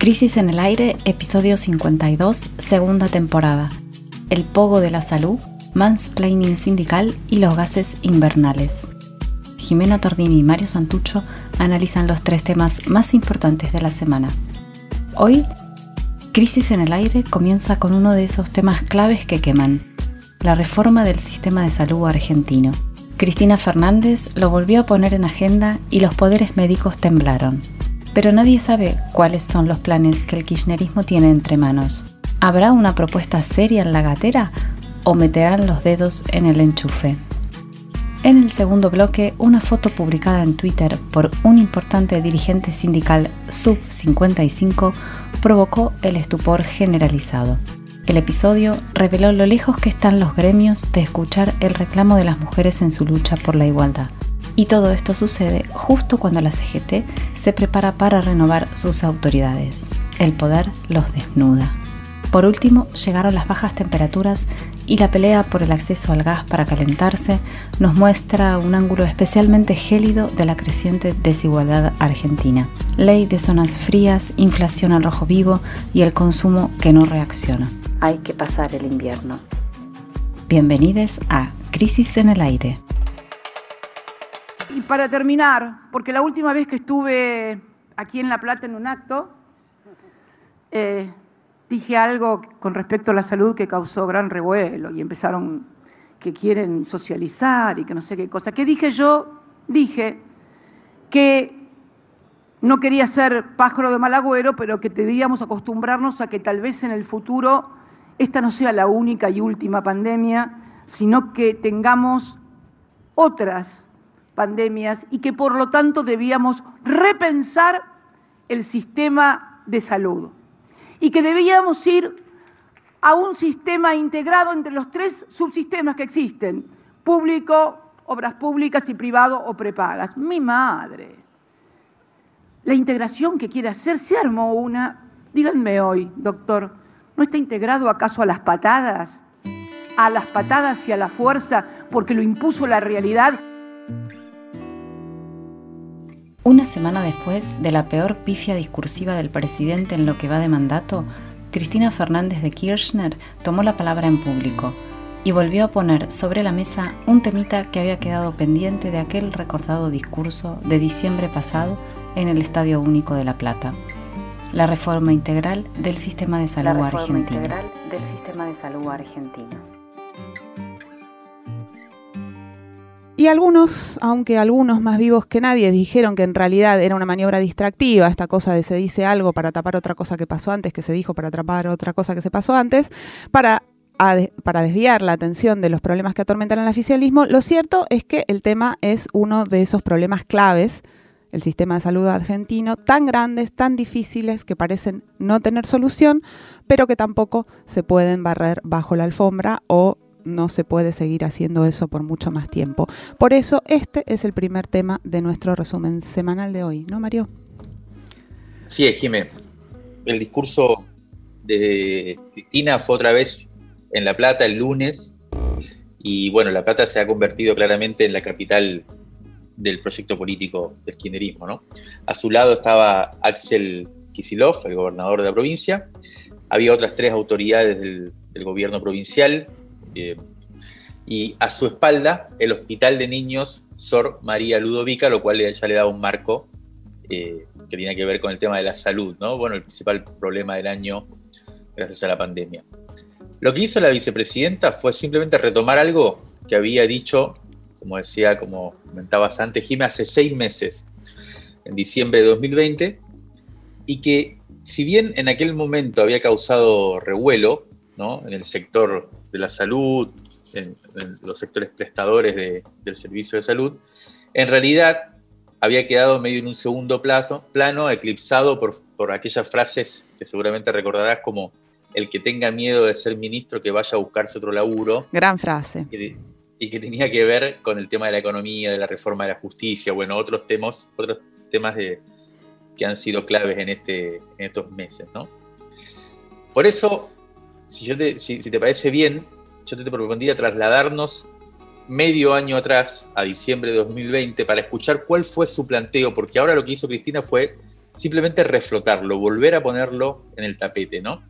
Crisis en el aire, episodio 52, segunda temporada. El pogo de la salud, mansplaining sindical y los gases invernales. Jimena Tordini y Mario Santucho analizan los tres temas más importantes de la semana. Hoy, Crisis en el aire comienza con uno de esos temas claves que queman, la reforma del sistema de salud argentino. Cristina Fernández lo volvió a poner en agenda y los poderes médicos temblaron. Pero nadie sabe cuáles son los planes que el kirchnerismo tiene entre manos. ¿Habrá una propuesta seria en la gatera o meterán los dedos en el enchufe? En el segundo bloque, una foto publicada en Twitter por un importante dirigente sindical sub-55 provocó el estupor generalizado. El episodio reveló lo lejos que están los gremios de escuchar el reclamo de las mujeres en su lucha por la igualdad. Y todo esto sucede justo cuando la CGT se prepara para renovar sus autoridades. El poder los desnuda. Por último, llegaron las bajas temperaturas y la pelea por el acceso al gas para calentarse nos muestra un ángulo especialmente gélido de la creciente desigualdad argentina. Ley de zonas frías, inflación al rojo vivo y el consumo que no reacciona. Hay que pasar el invierno. Bienvenidos a Crisis en el Aire. Y para terminar, porque la última vez que estuve aquí en La Plata en un acto, eh, dije algo con respecto a la salud que causó gran revuelo y empezaron que quieren socializar y que no sé qué cosa. ¿Qué dije yo? Dije que no quería ser pájaro de mal agüero, pero que deberíamos acostumbrarnos a que tal vez en el futuro esta no sea la única y última pandemia, sino que tengamos otras pandemias y que por lo tanto debíamos repensar el sistema de salud y que debíamos ir a un sistema integrado entre los tres subsistemas que existen, público, obras públicas y privado o prepagas. Mi madre. La integración que quiere hacer, se armó una, díganme hoy, doctor, ¿no está integrado acaso a las patadas? A las patadas y a la fuerza porque lo impuso la realidad. Una semana después de la peor pifia discursiva del presidente en lo que va de mandato, Cristina Fernández de Kirchner tomó la palabra en público y volvió a poner sobre la mesa un temita que había quedado pendiente de aquel recordado discurso de diciembre pasado en el Estadio Único de La Plata, la reforma integral del sistema de salud argentino. Y algunos, aunque algunos más vivos que nadie, dijeron que en realidad era una maniobra distractiva, esta cosa de se dice algo para tapar otra cosa que pasó antes, que se dijo para tapar otra cosa que se pasó antes, para, para desviar la atención de los problemas que atormentan al oficialismo, lo cierto es que el tema es uno de esos problemas claves, el sistema de salud argentino, tan grandes, tan difíciles, que parecen no tener solución, pero que tampoco se pueden barrer bajo la alfombra o no se puede seguir haciendo eso por mucho más tiempo. Por eso este es el primer tema de nuestro resumen semanal de hoy, ¿no, Mario? Sí, Jiménez. El discurso de Cristina fue otra vez en La Plata el lunes y bueno, La Plata se ha convertido claramente en la capital del proyecto político del kirchnerismo, ¿no? A su lado estaba Axel Kisilov, el gobernador de la provincia, había otras tres autoridades del gobierno provincial, eh, y a su espalda el Hospital de Niños Sor María Ludovica, lo cual ya le da un marco eh, que tiene que ver con el tema de la salud, ¿no? Bueno, el principal problema del año gracias a la pandemia. Lo que hizo la vicepresidenta fue simplemente retomar algo que había dicho, como decía, como comentabas antes, Jimé, hace seis meses, en diciembre de 2020, y que si bien en aquel momento había causado revuelo ¿no? en el sector de la salud, en, los sectores prestadores del servicio de salud, en realidad había quedado medio en un segundo plazo, plano, eclipsado por, por aquellas frases que seguramente recordarás como el que tenga miedo de ser ministro que vaya a buscarse otro laburo. Gran frase. Y, que tenía que ver con el tema de la economía, de la reforma de la justicia, bueno, otros temas, otros temas de, que han sido claves en, este, en estos meses, ¿no? Por eso si, te, parece bien, yo te propondría trasladarnos medio año atrás, a diciembre de 2020, para escuchar cuál fue su planteo, porque ahora lo que hizo Cristina fue simplemente reflotarlo, volver a ponerlo en el tapete, ¿no?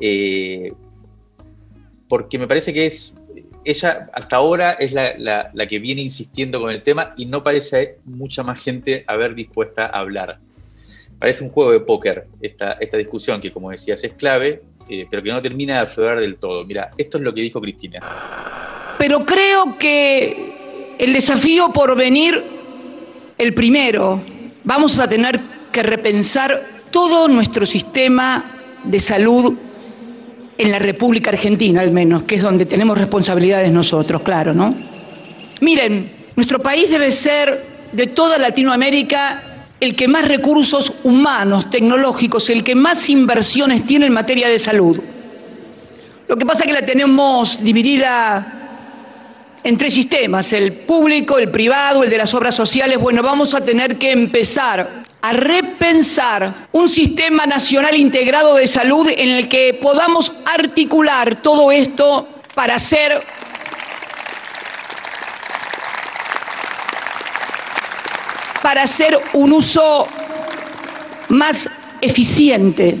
Eh, porque me parece que es, ella hasta ahora es la, que viene insistiendo con el tema y no parece mucha más gente haber dispuesta a hablar. Parece un juego de póker esta, esta discusión que, como decías, es clave, eh, pero que no termina de aflorar del todo. Mira, esto es lo que dijo Cristina. Pero creo que el desafío por venir, el primero, vamos a tener que repensar todo nuestro sistema de salud en la República Argentina al menos, que es donde tenemos responsabilidades nosotros, claro, ¿no? Miren, nuestro país debe ser de toda Latinoamérica el que más recursos humanos, tecnológicos, el que más inversiones tiene en materia de salud. Lo que pasa es que la tenemos dividida en tres sistemas, el público, el privado, el de las obras sociales. Bueno, vamos a tener que empezar a repensar un sistema nacional integrado de salud en el que podamos articular todo esto para hacer para hacer un uso más eficiente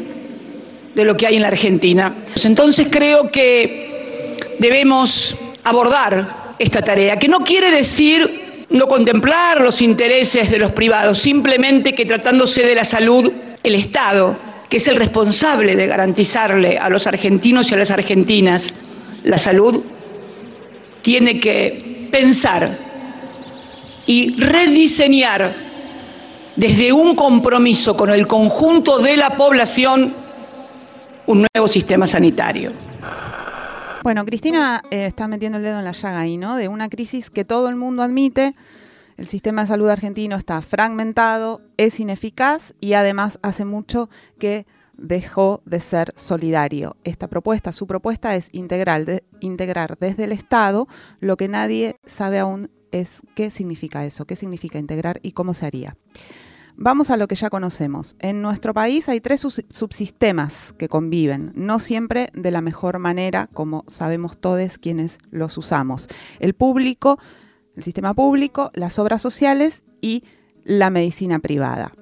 de lo que hay en la Argentina. Entonces creo que debemos abordar esta tarea, que no quiere decir no contemplar los intereses de los privados, simplemente que tratándose de la salud, el Estado, que es el responsable de garantizarle a los argentinos y a las argentinas la salud, tiene que pensar y rediseñar desde un compromiso con el conjunto de la población un nuevo sistema sanitario. Bueno, Cristina eh, está metiendo el dedo en la llaga ahí, ¿no? De una crisis que todo el mundo admite. El sistema de salud argentino está fragmentado, es ineficaz y además hace mucho que dejó de ser solidario. Esta propuesta, su propuesta es integral, integrar desde el Estado lo que nadie sabe aún es qué significa eso, qué significa integrar y cómo se haría. Vamos a lo que ya conocemos. En nuestro país hay tres subsistemas que conviven, no siempre de la mejor manera, como sabemos todos quienes los usamos. El público, el sistema público, las obras sociales y la medicina privada.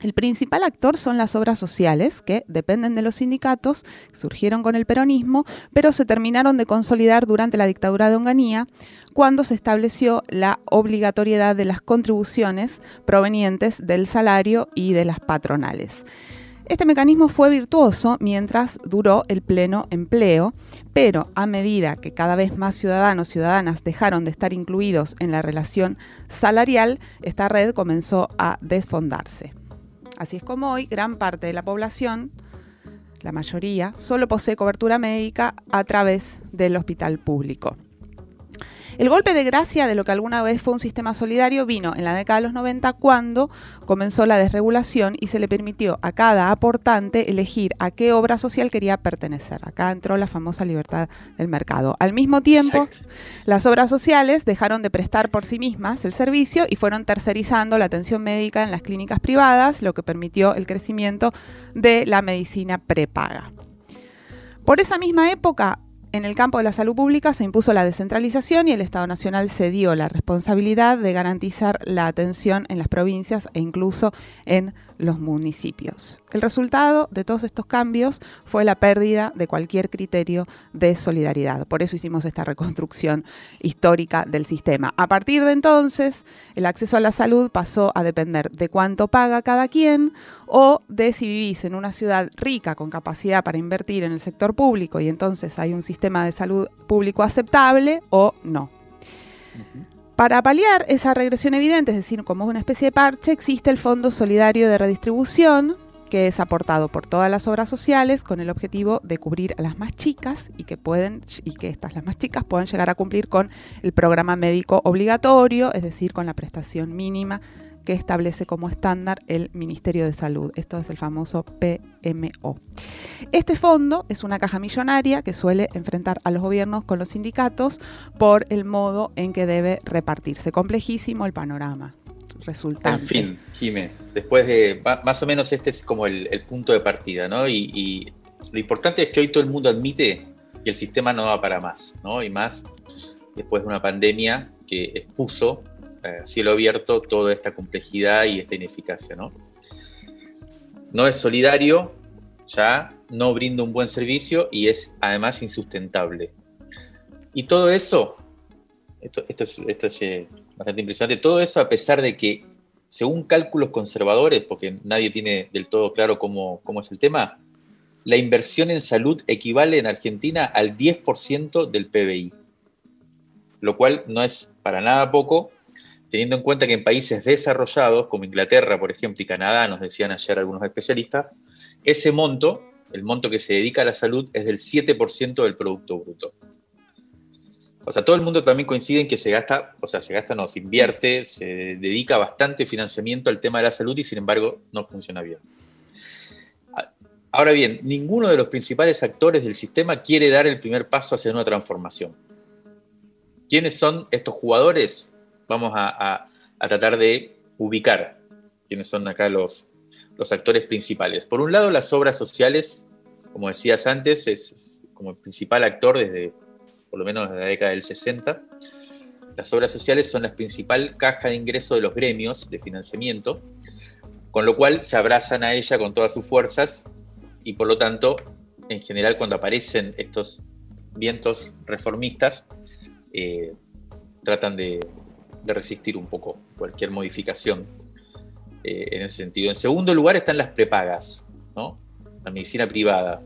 El principal actor son las obras sociales, que dependen de los sindicatos, surgieron con el peronismo, pero se terminaron de consolidar durante la dictadura de Onganía, cuando se estableció la obligatoriedad de las contribuciones provenientes del salario y de las patronales. Este mecanismo fue virtuoso mientras duró el pleno empleo, pero a medida que cada vez más ciudadanos y ciudadanas dejaron de estar incluidos en la relación salarial, esta red comenzó a desfondarse. Así es como hoy gran parte de la población, la mayoría, solo posee cobertura médica a través del hospital público. El golpe de gracia de lo que alguna vez fue un sistema solidario vino en la década de los 90 cuando comenzó la desregulación y se le permitió a cada aportante elegir a qué obra social quería pertenecer. Acá entró la famosa libertad del mercado. Al mismo tiempo, las obras sociales dejaron de prestar por sí mismas el servicio y fueron tercerizando la atención médica en las clínicas privadas, lo que permitió el crecimiento de la medicina prepaga. Por esa misma época, en el campo de la salud pública se impuso la descentralización y el Estado Nacional cedió la responsabilidad de garantizar la atención en las provincias e incluso en los municipios. El resultado de todos estos cambios fue la pérdida de cualquier criterio de solidaridad. Por eso hicimos esta reconstrucción histórica del sistema. A partir de entonces, el acceso a la salud pasó a depender de cuánto paga cada quien o de si vivís en una ciudad rica con capacidad para invertir en el sector público y entonces hay un sistema de salud público aceptable o no. Para paliar esa regresión evidente, es decir, como una especie de parche, existe el Fondo Solidario de Redistribución, que es aportado por todas las obras sociales con el objetivo de cubrir a las más chicas y que pueden y que estas las más chicas puedan llegar a cumplir con el programa médico obligatorio, es decir, con la prestación mínima que establece como estándar el Ministerio de Salud. Esto es el famoso PMO. Este fondo es una caja millonaria que suele enfrentar a los gobiernos con los sindicatos por el modo en que debe repartirse. Complejísimo el panorama. Resultante. En fin, Jiménez, después de más o menos este es como el, punto de partida, ¿no? Y, y, lo importante es que hoy todo el mundo admite que el sistema no va para más, ¿no? Y más después de una pandemia que expuso cielo abierto toda esta complejidad y esta ineficacia. ¿no? no es solidario, ya no brinda un buen servicio y es además insustentable. Y todo eso, esto, es, eh, bastante impresionante, todo eso a pesar de que, según cálculos conservadores, porque nadie tiene del todo claro cómo, cómo es el tema, la inversión en salud equivale en Argentina al 10% del PBI, lo cual no es para nada poco, teniendo en cuenta que en países desarrollados, como Inglaterra, por ejemplo, y Canadá, nos decían ayer algunos especialistas, ese monto, el monto que se dedica a la salud, es del 7% del Producto Bruto. O sea, todo el mundo también coincide en que se gasta, o sea, se gasta, no, se invierte, se dedica bastante financiamiento al tema de la salud y sin embargo no funciona bien. Ahora bien, ninguno de los principales actores del sistema quiere dar el primer paso hacia una transformación. ¿Quiénes son estos jugadores? Vamos a, tratar de ubicar quiénes son acá los, los actores principales. Por un lado, las obras sociales, como decías antes, es como el principal actor desde por lo menos desde la década del 60. Las obras sociales son la principal caja de ingreso de los gremios de financiamiento, con lo cual se abrazan a ella con todas sus fuerzas y por lo tanto, en general, cuando aparecen estos vientos reformistas, eh, tratan de, resistir un poco cualquier modificación eh, en ese sentido. En segundo lugar están las prepagas, la medicina privada.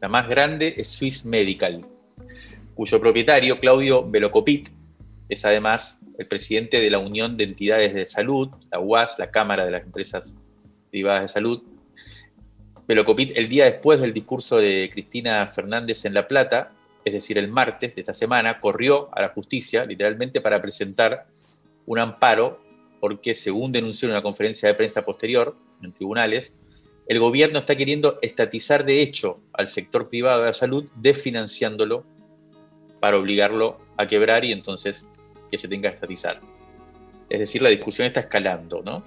La más grande es Swiss Medical, cuyo propietario, Claudio Velocopit, es además el presidente de la Unión de Entidades de Salud, la UAS, la Cámara de las Empresas Privadas de Salud. Velocopit, el día después del discurso de Cristina Fernández en La Plata, es decir, el martes de esta semana, corrió a la justicia, literalmente, para presentar un amparo, porque según denunció en una conferencia de prensa posterior en tribunales, el gobierno está queriendo estatizar de hecho al sector privado de la salud, desfinanciándolo para obligarlo a quebrar y entonces que se tenga que estatizar. Es decir, la discusión está escalando, ¿no?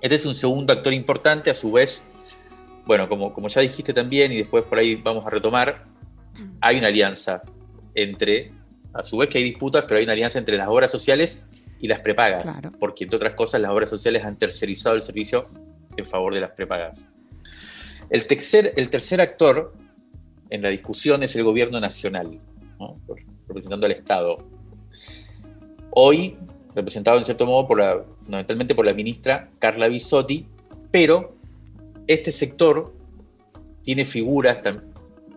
Este es un segundo actor importante, a su vez, bueno, como, como ya dijiste también, y después por ahí vamos a retomar, hay una alianza entre, a su vez que hay disputas, pero hay una alianza entre las obras sociales y las prepagas, porque entre otras cosas las obras sociales han tercerizado el servicio en favor de las prepagas. El tercer, el tercer actor en la discusión es el gobierno nacional representando al Estado. Hoy representado en cierto modo por la, fundamentalmente por la ministra Carla Bisotti, pero este sector tiene figuras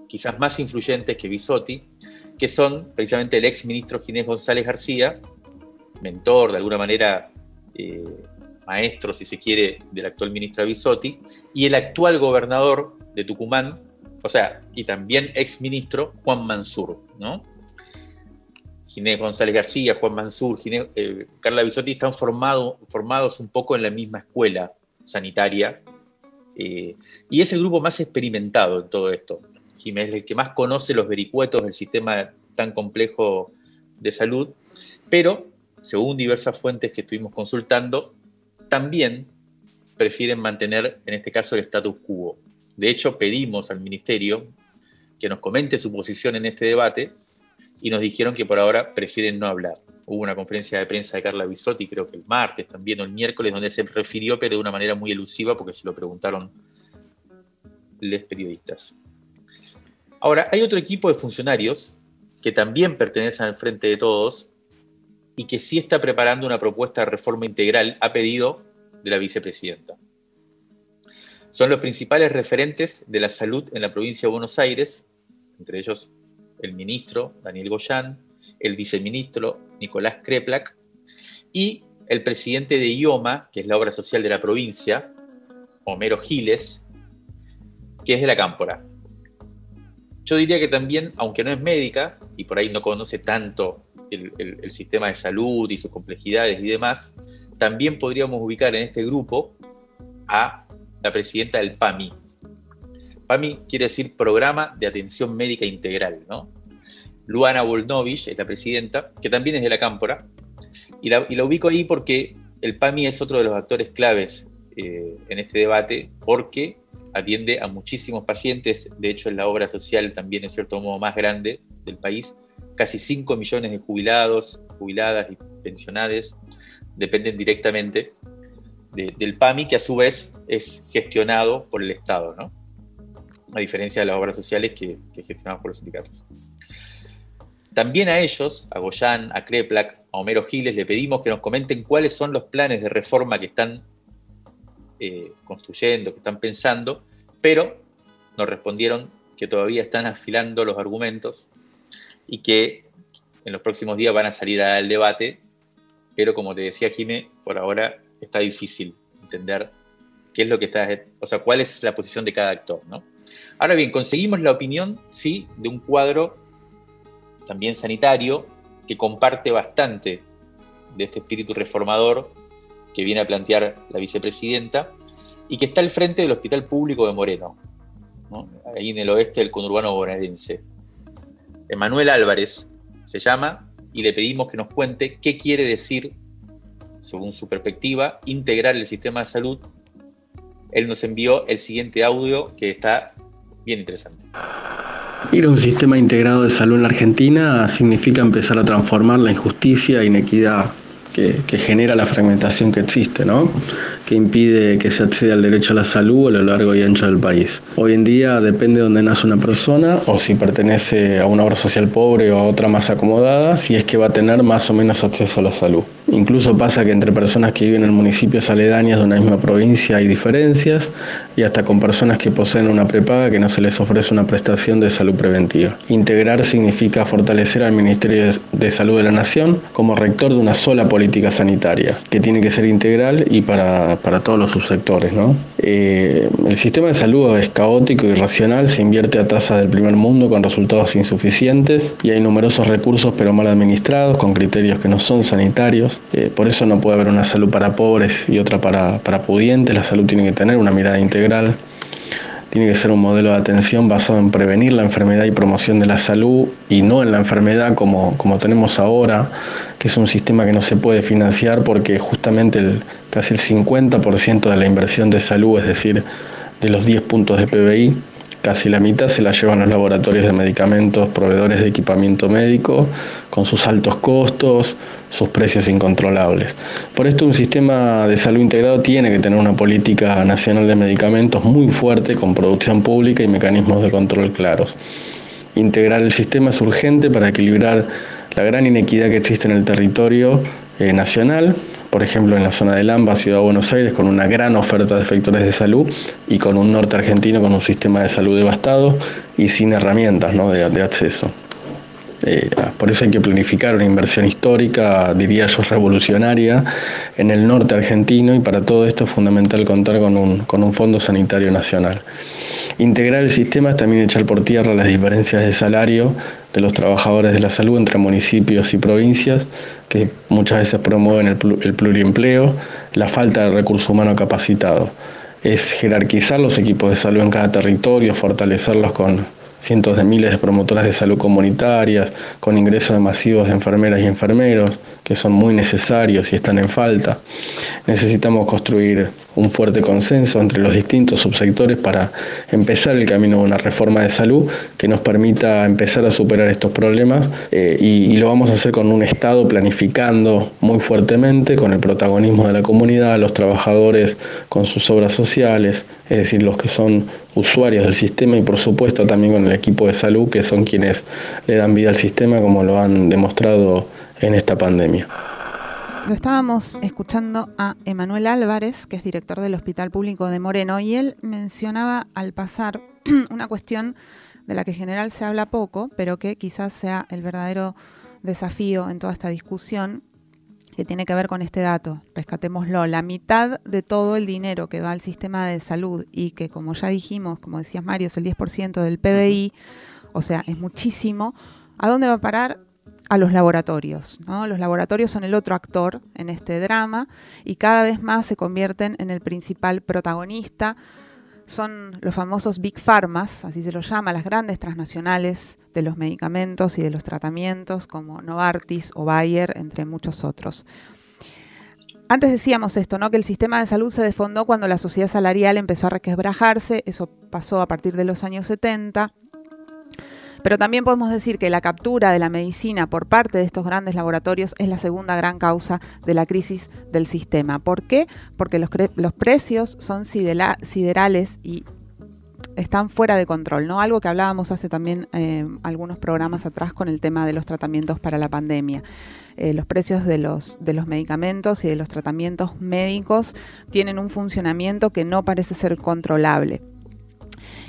quizás más influyentes que Bisotti, que son precisamente el ex ministro Ginés González García, mentor, de alguna manera eh, maestro, si se quiere, del actual ministro Bisotti, y el actual gobernador de Tucumán, o sea, y también ex ministro Juan Mansur, ¿no? Ginés González García, Juan Mansur, eh, Carla Bisotti están formados un poco en la misma escuela sanitaria eh, y es el grupo más experimentado en todo esto. Jiménez es el que más conoce los vericuetos del sistema tan complejo de salud, pero según diversas fuentes que estuvimos consultando, también prefieren mantener, en este caso, el status quo. De hecho, pedimos al Ministerio que nos comente su posición en este debate y nos dijeron que por ahora prefieren no hablar. Hubo una conferencia de prensa de Carla Bisotti, creo que el martes también o el miércoles, donde se refirió, pero de una manera muy elusiva, porque se lo preguntaron los periodistas. Ahora, hay otro equipo de funcionarios que también pertenecen al Frente de Todos y que sí está preparando una propuesta de reforma integral a pedido de la vicepresidenta. Son los principales referentes de la salud en la provincia de Buenos Aires, entre ellos el ministro Daniel Goyán, el viceministro Nicolás Kreplak y el presidente de IOMA, que es la obra social de la provincia, Homero Giles, que es de la Cámpora. Yo diría que también, aunque no es médica y por ahí no conoce tanto el, sistema de salud y sus complejidades y demás, también podríamos ubicar en este grupo a la presidenta del PAMI. PAMI quiere decir Programa de Atención Médica Integral, ¿no? Luana Volnovich es la presidenta, que también es de la Cámpora, y la, ubico ahí porque el PAMI es otro de los actores claves eh, en este debate, porque atiende a muchísimos pacientes, de hecho es la obra social también en cierto modo más grande del país, casi 5 millones de jubilados, jubiladas y pensionadas dependen directamente del PAMI, que a su vez es gestionado por el Estado, ¿no? A diferencia de las obras sociales que, que gestionamos por los sindicatos. También a ellos, a Goyán, a Kreplak, a Homero Giles, le pedimos que nos comenten cuáles son los planes de reforma que están eh, construyendo, que están pensando, pero nos respondieron que todavía están afilando los argumentos y que en los próximos días van a salir al debate, pero como te decía Jimé, por ahora está difícil entender qué es lo que está, o sea, cuál es la posición de cada actor, ¿no? Ahora bien, conseguimos la opinión, sí, de un cuadro también sanitario, que comparte bastante de este espíritu reformador que viene a plantear la vicepresidenta y que está al frente del Hospital Público de Moreno, ahí en el oeste del conurbano bonaerense. Emanuel Álvarez se llama y le pedimos que nos cuente qué quiere decir, según su perspectiva, integrar el sistema de salud. Él nos envió el siguiente audio que está bien interesante. Ir a un sistema integrado de salud en la Argentina significa empezar a transformar la injusticia e inequidad que, genera la fragmentación que existe, ¿no? que impide que se acceda al derecho a la salud a lo largo y ancho del país. Hoy en día depende de dónde nace una persona o si pertenece a una obra social pobre o a otra más acomodada, si es que va a tener más o menos acceso a la salud. Incluso pasa que entre personas que viven en municipios aledaños de una misma provincia hay diferencias y hasta con personas que poseen una prepaga que no se les ofrece una prestación de salud preventiva. Integrar significa fortalecer al Ministerio de Salud de la Nación como rector de una sola política sanitaria, que tiene que ser integral y para, para todos los subsectores. ¿no? Eh, el sistema de salud es caótico y irracional, se invierte a tasas del primer mundo con resultados insuficientes y hay numerosos recursos pero mal administrados, con criterios que no son sanitarios. Eh, por eso no puede haber una salud para pobres y otra para, para pudientes. La salud tiene que tener una mirada integral. Tiene que ser un modelo de atención basado en prevenir la enfermedad y promoción de la salud y no en la enfermedad como, como tenemos ahora, que es un sistema que no se puede financiar porque justamente el, casi el 50% de la inversión de salud, es decir, de los 10 puntos de PBI, Casi la mitad se la llevan los laboratorios de medicamentos, proveedores de equipamiento médico, con sus altos costos, sus precios incontrolables. Por esto un sistema de salud integrado tiene que tener una política nacional de medicamentos muy fuerte, con producción pública y mecanismos de control claros. Integrar el sistema es urgente para equilibrar la gran inequidad que existe en el territorio eh, nacional, por ejemplo en la zona de Lamba, Ciudad de Buenos Aires, con una gran oferta de efectores de salud y con un norte argentino con un sistema de salud devastado y sin herramientas de, acceso. Por eso hay que planificar una inversión histórica, diría yo, revolucionaria en el norte argentino y para todo esto es fundamental contar con un, fondo sanitario nacional. Integrar el sistema es también echar por tierra las diferencias de salario de los trabajadores de la salud entre municipios y provincias, que muchas veces promueven el, pluriempleo, la falta de recurso humano capacitado. Es jerarquizar los equipos de salud en cada territorio, fortalecerlos con cientos de miles de promotoras de salud comunitarias, con ingresos masivos de enfermeras y enfermeros, que son muy necesarios y están en falta. Necesitamos construir un fuerte consenso entre los distintos subsectores para empezar el camino de una reforma de salud que nos permita empezar a superar estos problemas eh, y, y, lo vamos a hacer con un Estado planificando muy fuertemente, con el protagonismo de la comunidad, los trabajadores con sus obras sociales, es decir, los que son usuarios del sistema y por supuesto también con el equipo de salud que son quienes le dan vida al sistema como lo han demostrado en esta pandemia. Lo estábamos escuchando a Emanuel Álvarez, que es director del Hospital Público de Moreno, y él mencionaba al pasar una cuestión de la que en general se habla poco, pero que quizás sea el verdadero desafío en toda esta discusión, que tiene que ver con este dato. Rescatémoslo. La mitad de todo el dinero que va al sistema de salud y que, como ya dijimos, como decías Mario, es el 10% del PBI, o sea, es muchísimo. ¿A dónde va a parar? A los laboratorios. Los laboratorios son el otro actor en este drama y cada vez más se convierten en el principal protagonista. Son los famosos Big Pharmas, así se los llama, las grandes transnacionales de los medicamentos y de los tratamientos como Novartis o Bayer, entre muchos otros. Antes decíamos esto, ¿no? Que el sistema de salud se desfondó cuando la sociedad salarial empezó a requebrajarse, eso pasó a partir de los años 70 Pero también podemos decir que la captura de la medicina por parte de estos grandes laboratorios es la segunda gran causa de la crisis del sistema. ¿Por qué? Porque los, precios son siderales y están fuera de control, ¿no? Algo que hablábamos hace también eh, algunos programas atrás con el tema de los tratamientos para la pandemia. Eh, los precios de los medicamentos y de los tratamientos médicos tienen un funcionamiento que no parece ser controlable.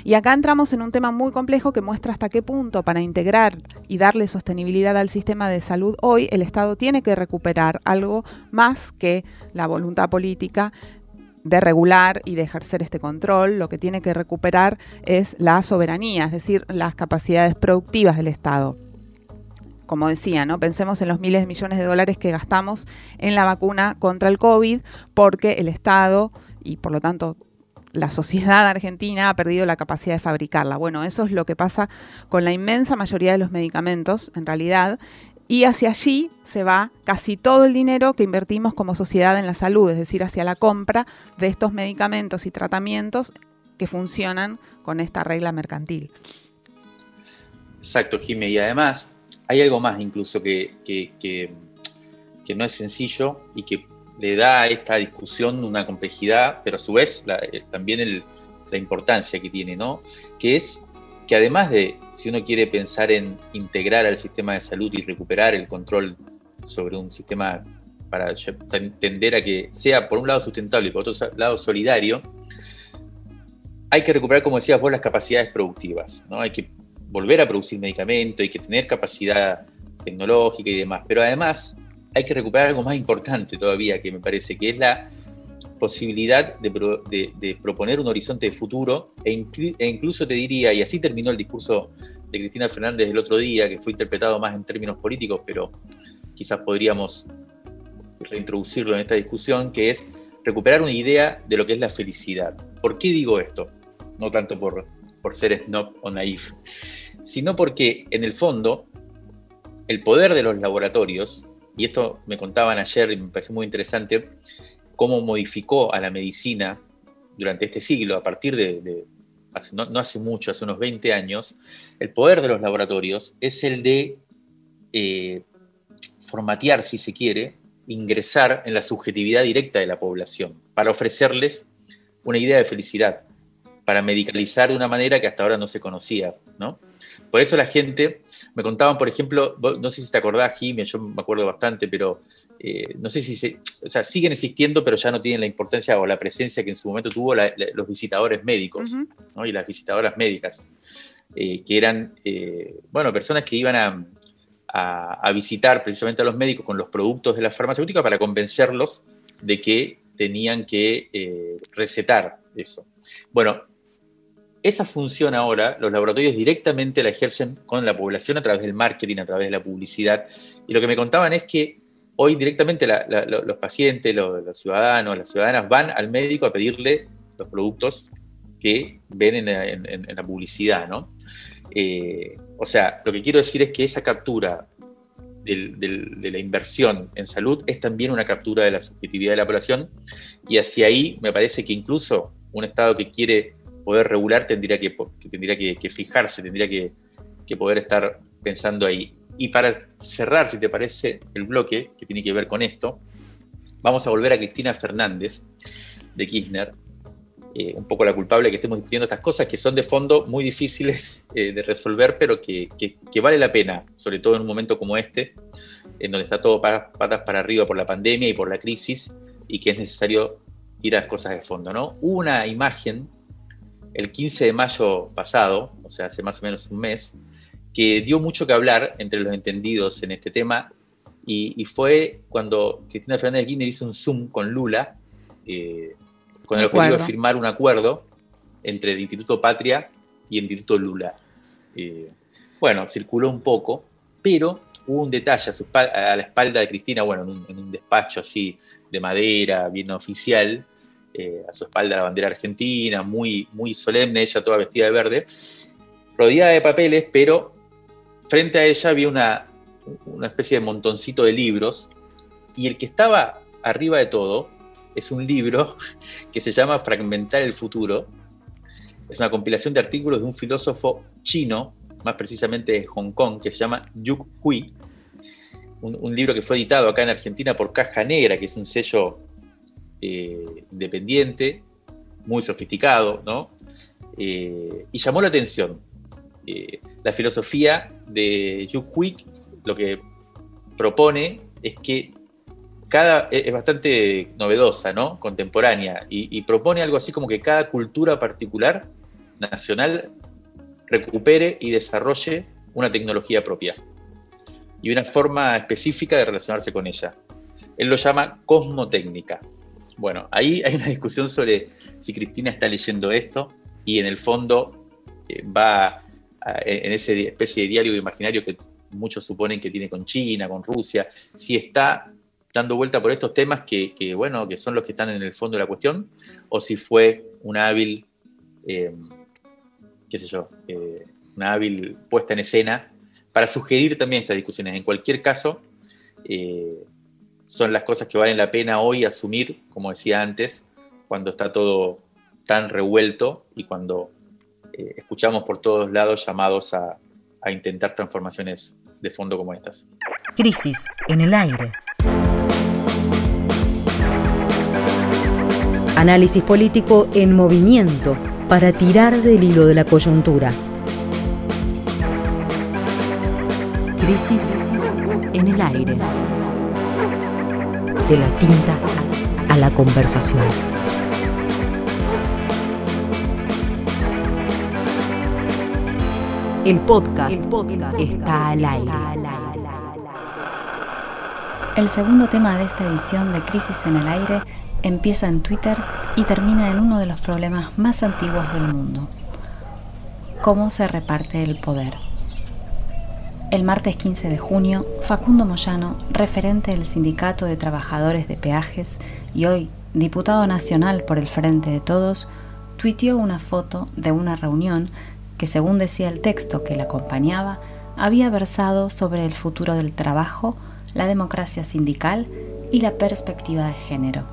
Y acá entramos en un tema muy complejo que muestra hasta qué punto para integrar y darle sostenibilidad al sistema de salud hoy el Estado tiene que recuperar algo más que la voluntad política de regular y de ejercer este control, lo que tiene que recuperar es la soberanía, es decir, las capacidades productivas del Estado. Como decía, ¿no? Pensemos en los miles de millones de dólares que gastamos en la vacuna contra el COVID, porque el Estado y por lo tanto la sociedad argentina ha perdido la capacidad de fabricarla. Bueno, eso es lo que pasa con la inmensa mayoría de los medicamentos, en realidad, y hacia allí se va casi todo el dinero que invertimos como sociedad en la salud, es decir, hacia la compra de estos medicamentos y tratamientos que funcionan con esta regla mercantil. Exacto, Jimé. Y además hay algo más incluso que, que, no es sencillo y que le da a esta discusión una complejidad, pero a su vez eh, también la importancia que tiene, ¿no? Que es que además de, si uno quiere pensar en integrar al sistema de salud y recuperar el control sobre un sistema para tender a que sea por un lado sustentable y por otro lado solidario, hay que recuperar, como decías vos, las capacidades productivas. ¿no? Hay que volver a producir medicamentos, hay que tener capacidad tecnológica y demás. Pero además hay que recuperar algo más importante todavía, que me parece, que es la posibilidad de, proponer un horizonte de futuro e, e, incluso te diría, y así terminó el discurso de Cristina Fernández el otro día, que fue interpretado más en términos políticos, pero quizás podríamos reintroducirlo en esta discusión, que es recuperar una idea de lo que es la felicidad. ¿Por qué digo esto? No tanto por, por ser snob o naif, sino porque en el fondo el poder de los laboratorios, y esto me contaban ayer y me pareció muy interesante, cómo modificó a la medicina durante este siglo, a partir de, no, hace mucho, hace unos 20 años, el poder de los laboratorios es el de eh, formatear, si se quiere, ingresar en la subjetividad directa de la población, para ofrecerles una idea de felicidad, para medicalizar de una manera que hasta ahora no se conocía. ¿no? Por eso la gente, me contaban, por ejemplo, no sé si te acordás, Jimmy, yo me acuerdo bastante, pero eh, no sé si se, o sea, siguen existiendo, pero ya no tienen la importancia o la presencia que en su momento tuvo los visitadores médicos y las visitadoras médicas, eh, que eran, eh, bueno, personas que iban a, visitar precisamente a los médicos con los productos de la farmacéutica para convencerlos de que tenían que recetar eso. Bueno, esa función ahora los laboratorios directamente la ejercen con la población a través del marketing, a través de la publicidad. Y lo que me contaban es que hoy directamente los pacientes, los, ciudadanos, las ciudadanas van al médico a pedirle los productos que ven en, la publicidad, ¿no? Eh, o sea, lo que quiero decir es que esa captura de la inversión en salud es también una captura de la subjetividad de la población y hacia ahí me parece que incluso un Estado que quiere poder regular tendría que, tendría que, fijarse, tendría que, que poder estar pensando ahí. Y para cerrar, si te parece, el bloque que tiene que ver con esto, vamos a volver a Cristina Fernández de Kirchner, eh, un poco la culpable que estemos discutiendo estas cosas que son de fondo muy difíciles eh, de resolver, pero que, vale la pena, sobre todo en un momento como este, en donde está todo patas para arriba por la pandemia y por la crisis, y que es necesario ir a las cosas de fondo. ¿no? Una imagen el 15 de mayo pasado, o sea, hace más o menos un mes, que dio mucho que hablar entre los entendidos en este tema y, fue cuando Cristina Fernández de Kirchner hizo un Zoom con Lula, eh, con el objetivo de firmar un acuerdo entre el Instituto Patria y el Instituto Lula. Eh, bueno, circuló un poco, pero hubo un detalle a, la espalda de Cristina, bueno, en un, despacho así de madera, bien oficial, eh, a su espalda la bandera argentina, muy, muy solemne, ella toda vestida de verde, rodeada de papeles, pero frente a ella había una, especie de montoncito de libros y el que estaba arriba de todo es un libro que se llama Fragmentar el futuro. Es una compilación de artículos de un filósofo chino, más precisamente de Hong Kong, que se llama Yuk Hui, un, libro que fue editado acá en Argentina por Caja Negra, que es un sello eh, independiente, muy sofisticado, ¿no? Eh, y llamó la atención. Eh, la filosofía de Hui lo que propone es que cada, es bastante novedosa, ¿no? contemporánea, y, propone algo así como que cada cultura particular nacional recupere y desarrolle una tecnología propia y una forma específica de relacionarse con ella. Él lo llama cosmotécnica. Bueno, ahí hay una discusión sobre si Cristina está leyendo esto y en el fondo eh, va en esa especie de diálogo imaginario que muchos suponen que tiene con China, con Rusia, si está dando vuelta por estos temas que, bueno, que son los que están en el fondo de la cuestión, o si fue una hábil, eh, qué sé yo, eh, una hábil puesta en escena para sugerir también estas discusiones. En cualquier caso, son las cosas que valen la pena hoy asumir, como decía antes, cuando está todo tan revuelto y cuando eh, escuchamos por todos lados llamados a, a intentar transformaciones de fondo como estas. Crisis en el aire. Análisis político en movimiento para tirar del hilo de la coyuntura. Crisis en el aire de la tinta a la conversación. El podcast, está al aire. El segundo tema de esta edición de Crisis en el Aire empieza en Twitter y termina en uno de los problemas más antiguos del mundo. ¿Cómo se reparte el poder? El martes 15 de junio, Facundo Moyano, referente del Sindicato de Trabajadores de Peajes y hoy diputado nacional por el Frente de Todos, tuiteó una foto de una reunión que, según decía el texto que la acompañaba, había versado sobre el futuro del trabajo, la democracia sindical y la perspectiva de género.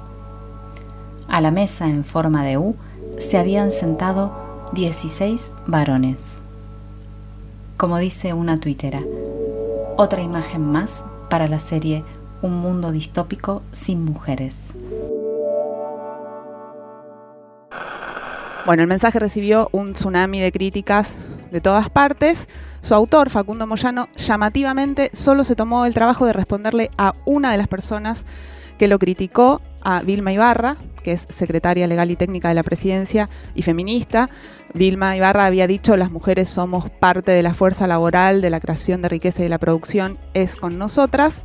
A la mesa en forma de U se habían sentado 16 varones como dice una tuitera. Otra imagen más para la serie Un mundo distópico sin mujeres. Bueno, el mensaje recibió un tsunami de críticas de todas partes. Su autor, Facundo Moyano, llamativamente solo se tomó el trabajo de responderle a una de las personas que lo criticó, a Vilma Ibarra, que es secretaria legal y técnica de la presidencia y feminista. Vilma Ibarra había dicho, las mujeres somos parte de la fuerza laboral, de la creación de riqueza y de la producción, es con nosotras.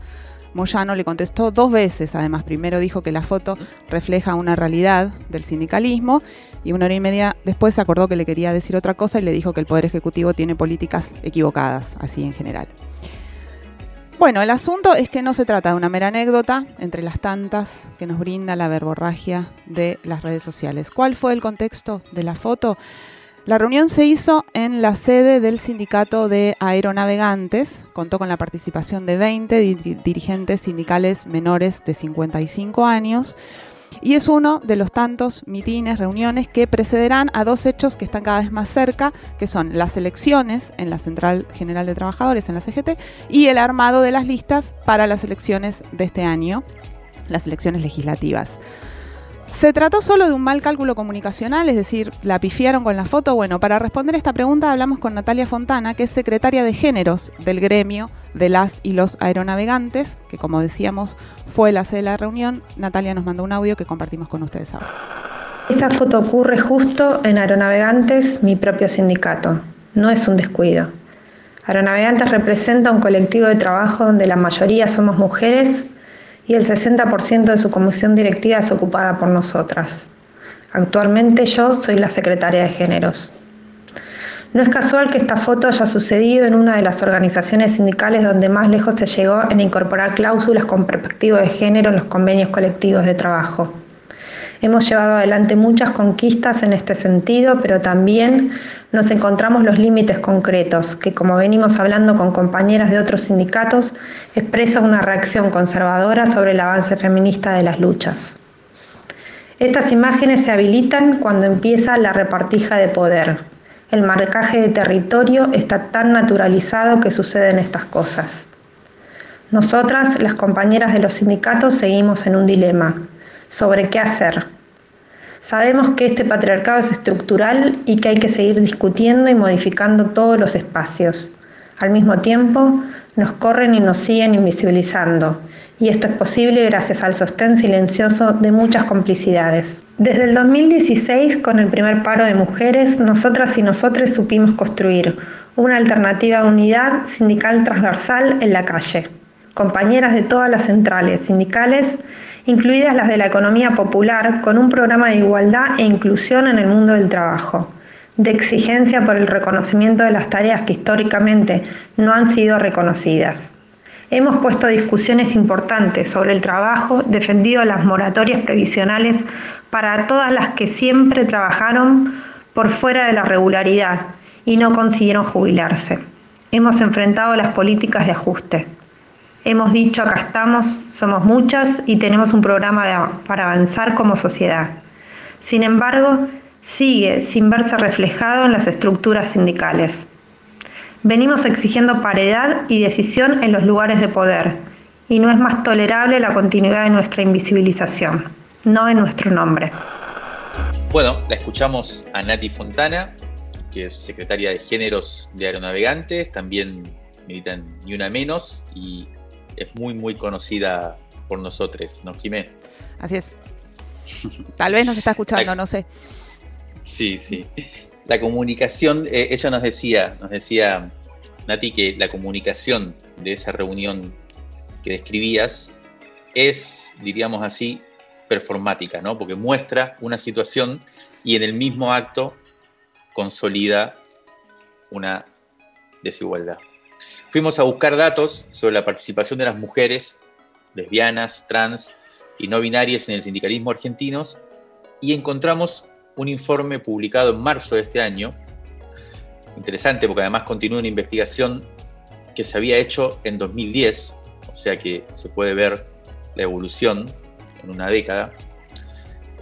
Moyano le contestó dos veces, además primero dijo que la foto refleja una realidad del sindicalismo y una hora y media después acordó que le quería decir otra cosa y le dijo que el Poder Ejecutivo tiene políticas equivocadas, así en general. Bueno, el asunto es que no se trata de una mera anécdota entre las tantas que nos brinda la verborragia de las redes sociales. ¿Cuál fue el contexto de la foto? La reunión se hizo en la sede del sindicato de aeronavegantes, contó con la participación de 20 dirigentes sindicales menores de 55 años y es uno de los tantos mitines, reuniones que precederán a dos hechos que están cada vez más cerca, que son las elecciones en la Central General de Trabajadores, en la CGT, y el armado de las listas para las elecciones de este año, las elecciones legislativas. ¿Se trató solo de un mal cálculo comunicacional, es decir, la pifiaron con la foto? Bueno, para responder esta pregunta hablamos con Natalia Fontana, que es secretaria de géneros del gremio de las y los aeronavegantes, que como decíamos fue la sede de la reunión. Natalia nos mandó un audio que compartimos con ustedes ahora. Esta foto ocurre justo en Aeronavegantes, mi propio sindicato. No es un descuido. Aeronavegantes representa un colectivo de trabajo donde la mayoría somos mujeres y el 60% de su comisión directiva es ocupada por nosotras. Actualmente yo soy la secretaria de géneros. No es casual que esta foto haya sucedido en una de las organizaciones sindicales donde más lejos se llegó en incorporar cláusulas con perspectiva de género en los convenios colectivos de trabajo. Hemos llevado adelante muchas conquistas en este sentido, pero también nos encontramos los límites concretos, que como venimos hablando con compañeras de otros sindicatos, expresa una reacción conservadora sobre el avance feminista de las luchas. Estas imágenes se habilitan cuando empieza la repartija de poder, El marcaje de territorio está tan naturalizado que suceden estas cosas. Nosotras, las compañeras de los sindicatos, seguimos en un dilema sobre qué hacer. Sabemos que este patriarcado es estructural y que hay que seguir discutiendo y modificando todos los espacios. Al mismo tiempo, nos corren y nos siguen invisibilizando, y esto es posible gracias al sostén silencioso de muchas complicidades. Desde el 2016, con el primer paro de mujeres, nosotras y nosotros supimos construir una alternativa de unidad sindical transversal en la calle. Compañeras de todas las centrales sindicales, incluidas las de la economía popular, con un programa de igualdad e inclusión en el mundo del trabajo de exigencia por el reconocimiento de las tareas que históricamente no han sido reconocidas. Hemos puesto discusiones importantes sobre el trabajo, defendido las moratorias previsionales para todas las que siempre trabajaron por fuera de la regularidad y no consiguieron jubilarse. Hemos enfrentado las políticas de ajuste. Hemos dicho acá estamos, somos muchas y tenemos un programa para avanzar como sociedad. Sin embargo, sigue sin verse reflejado en las estructuras sindicales. Venimos exigiendo paridad y decisión en los lugares de poder, y no es más tolerable la continuidad de nuestra invisibilización, no en nuestro nombre. Bueno, la escuchamos a Nati Fontana, que es secretaria de Géneros de Aeronavegantes, también milita en Ni Una Menos y es muy, muy conocida por nosotros, ¿no, Jimé? Así es. Tal vez nos está escuchando, no sé. Sí, sí. La comunicación, eh, ella nos decía, nos decía, Nati, que la comunicación de esa reunión que describías es, diríamos así, performática, ¿no? Porque muestra una situación y en el mismo acto consolida una desigualdad. Fuimos a buscar datos sobre la participación de las mujeres lesbianas, trans y no binarias en el sindicalismo argentino y encontramos un informe publicado en marzo de este año, interesante porque además continúa una investigación que se había hecho en 2010, o sea que se puede ver la evolución en una década,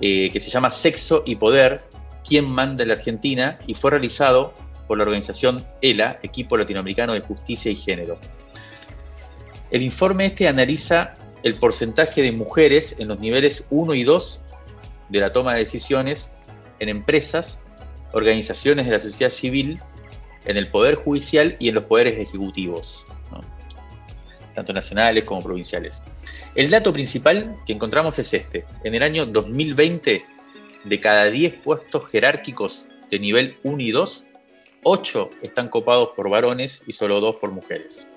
eh, que se llama Sexo y Poder, quién manda en la Argentina, y fue realizado por la organización ELA, Equipo Latinoamericano de Justicia y Género. El informe este analiza el porcentaje de mujeres en los niveles 1 y 2 de la toma de decisiones en empresas, organizaciones de la sociedad civil, en el Poder Judicial y en los poderes ejecutivos, tanto nacionales como provinciales. El dato principal que encontramos es este. En el año 2020, de cada 10 puestos jerárquicos de nivel 1 y 2, 8 están copados por varones y solo 2 por mujeres.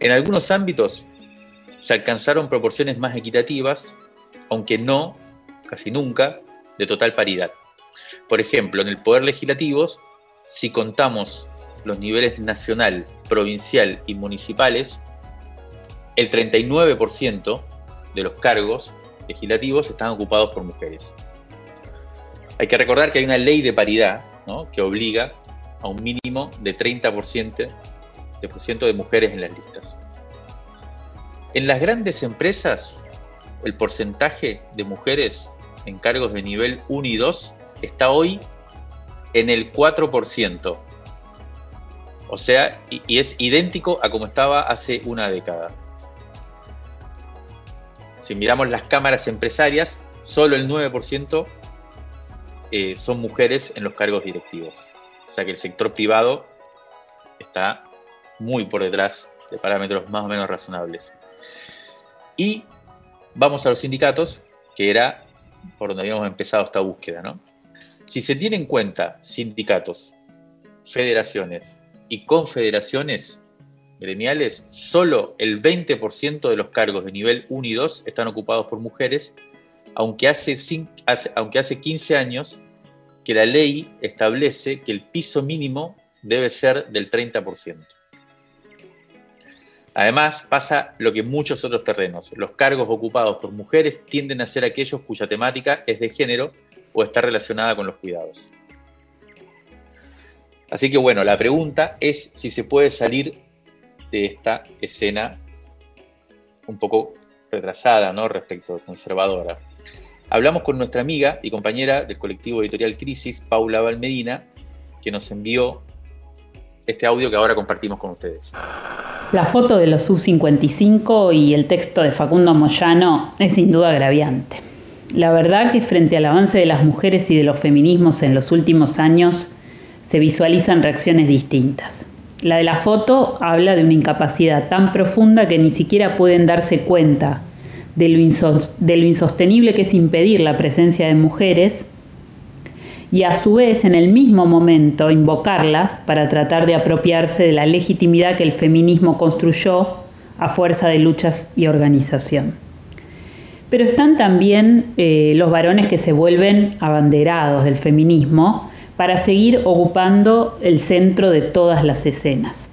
En algunos ámbitos se alcanzaron proporciones más equitativas, aunque no, casi nunca, de total paridad. Por ejemplo, en el Poder Legislativo, si contamos los niveles nacional, provincial y municipales, el 39% de los cargos legislativos están ocupados por mujeres. Hay que recordar que hay una ley de paridad que obliga a un mínimo de 30% de, de mujeres en las listas. En las grandes empresas, el porcentaje de mujeres en cargos de nivel 1 y 2 está hoy en el 4%. O sea, y, es idéntico a como estaba hace una década. Si miramos las cámaras empresarias, solo el 9% eh, son mujeres en los cargos directivos. O sea que el sector privado está muy por detrás de parámetros más o menos razonables. Y vamos a los sindicatos, que era por donde habíamos empezado esta búsqueda. Si se tienen en cuenta sindicatos, federaciones y confederaciones gremiales, solo el 20% de los cargos de nivel 1 y 2 están ocupados por mujeres, aunque hace, aunque hace 15 años que la ley establece que el piso mínimo debe ser del 30%. Además, pasa lo que en muchos otros terrenos. Los cargos ocupados por mujeres tienden a ser aquellos cuya temática es de género o está relacionada con los cuidados. Así que bueno, la pregunta es si se puede salir de esta escena un poco retrasada, ¿no? Respecto conservadora. Hablamos con nuestra amiga y compañera del colectivo editorial Crisis, Paula Valmedina, que nos envió este audio que ahora compartimos con ustedes. La foto de los sub-55 y el texto de Facundo Moyano es sin duda agraviante. La verdad que frente al avance de las mujeres y de los feminismos en los últimos años se visualizan reacciones distintas. La de la foto habla de una incapacidad tan profunda que ni siquiera pueden darse cuenta de lo, insostenible que es impedir la presencia de mujeres y a su vez en el mismo momento invocarlas para tratar de apropiarse de la legitimidad que el feminismo construyó a fuerza de luchas y organización. Pero están también eh, los varones que se vuelven abanderados del feminismo para seguir ocupando el centro de todas las escenas.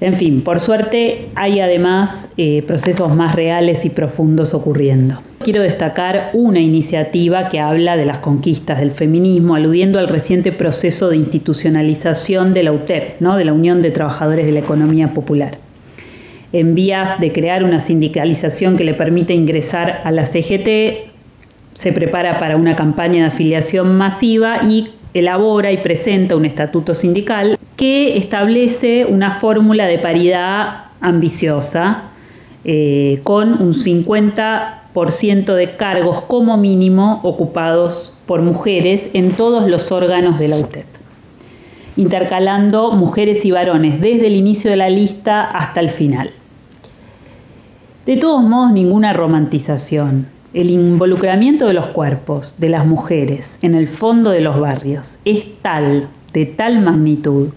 En fin, por suerte hay además eh, procesos más reales y profundos ocurriendo. Quiero destacar una iniciativa que habla de las conquistas del feminismo, aludiendo al reciente proceso de institucionalización de la UTEP, ¿no? de la Unión de Trabajadores de la Economía Popular. En vías de crear una sindicalización que le permita ingresar a la CGT, se prepara para una campaña de afiliación masiva y elabora y presenta un estatuto sindical que establece una fórmula de paridad ambiciosa eh, con un 50% de cargos como mínimo ocupados por mujeres en todos los órganos de la UTEP, intercalando mujeres y varones desde el inicio de la lista hasta el final. De todos modos, ninguna romantización. El involucramiento de los cuerpos de las mujeres en el fondo de los barrios es tal, de tal magnitud,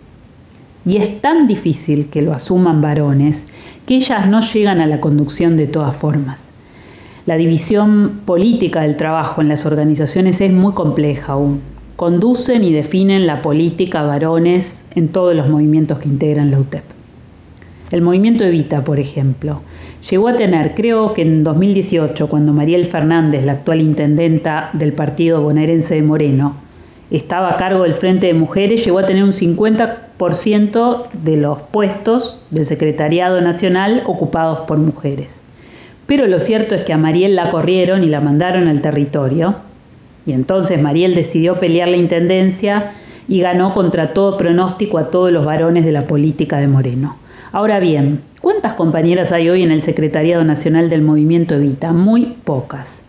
y es tan difícil que lo asuman varones que ellas no llegan a la conducción de todas formas. La división política del trabajo en las organizaciones es muy compleja aún. Conducen y definen la política varones en todos los movimientos que integran la UTEP. El movimiento Evita, por ejemplo, llegó a tener, creo que en 2018, cuando Mariel Fernández, la actual intendenta del partido bonaerense de Moreno, estaba a cargo del Frente de Mujeres, llegó a tener un 50% de los puestos del Secretariado Nacional ocupados por mujeres. Pero lo cierto es que a Mariel la corrieron y la mandaron al territorio. Y entonces Mariel decidió pelear la intendencia y ganó contra todo pronóstico a todos los varones de la política de Moreno. Ahora bien, ¿cuántas compañeras hay hoy en el Secretariado Nacional del Movimiento Evita? Muy pocas.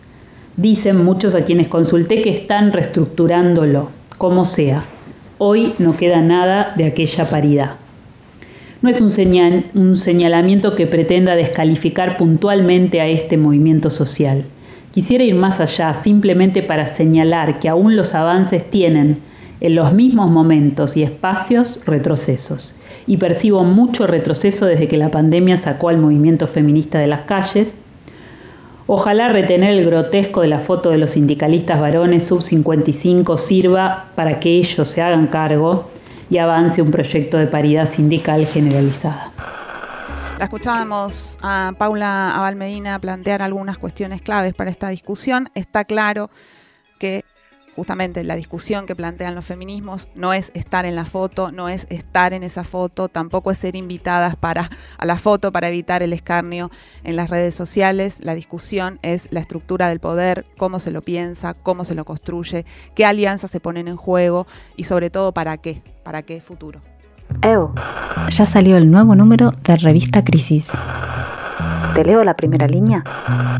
Dicen muchos a quienes consulté que están reestructurándolo, como sea. Hoy no queda nada de aquella paridad. No es un, un señalamiento que pretenda descalificar puntualmente a este movimiento social. Quisiera ir más allá simplemente para señalar que aún los avances tienen en los mismos momentos y espacios retrocesos. Y percibo mucho retroceso desde que la pandemia sacó al movimiento feminista de las calles Ojalá retener el grotesco de la foto de los sindicalistas varones sub-55 sirva para que ellos se hagan cargo y avance un proyecto de paridad sindical generalizada. La escuchábamos a Paula Abal Medina plantear algunas cuestiones claves para esta discusión. Está claro que justamente la discusión que plantean los feminismos no es estar en la foto, no es estar en esa foto, tampoco es ser invitadas para a la foto para evitar el escarnio en las redes sociales. La discusión es la estructura del poder, cómo se lo piensa, cómo se lo construye, qué alianzas se ponen en juego y sobre todo para qué, para qué futuro. Ya salió el nuevo número de Revista Crisis. ¿Te leo la primera línea?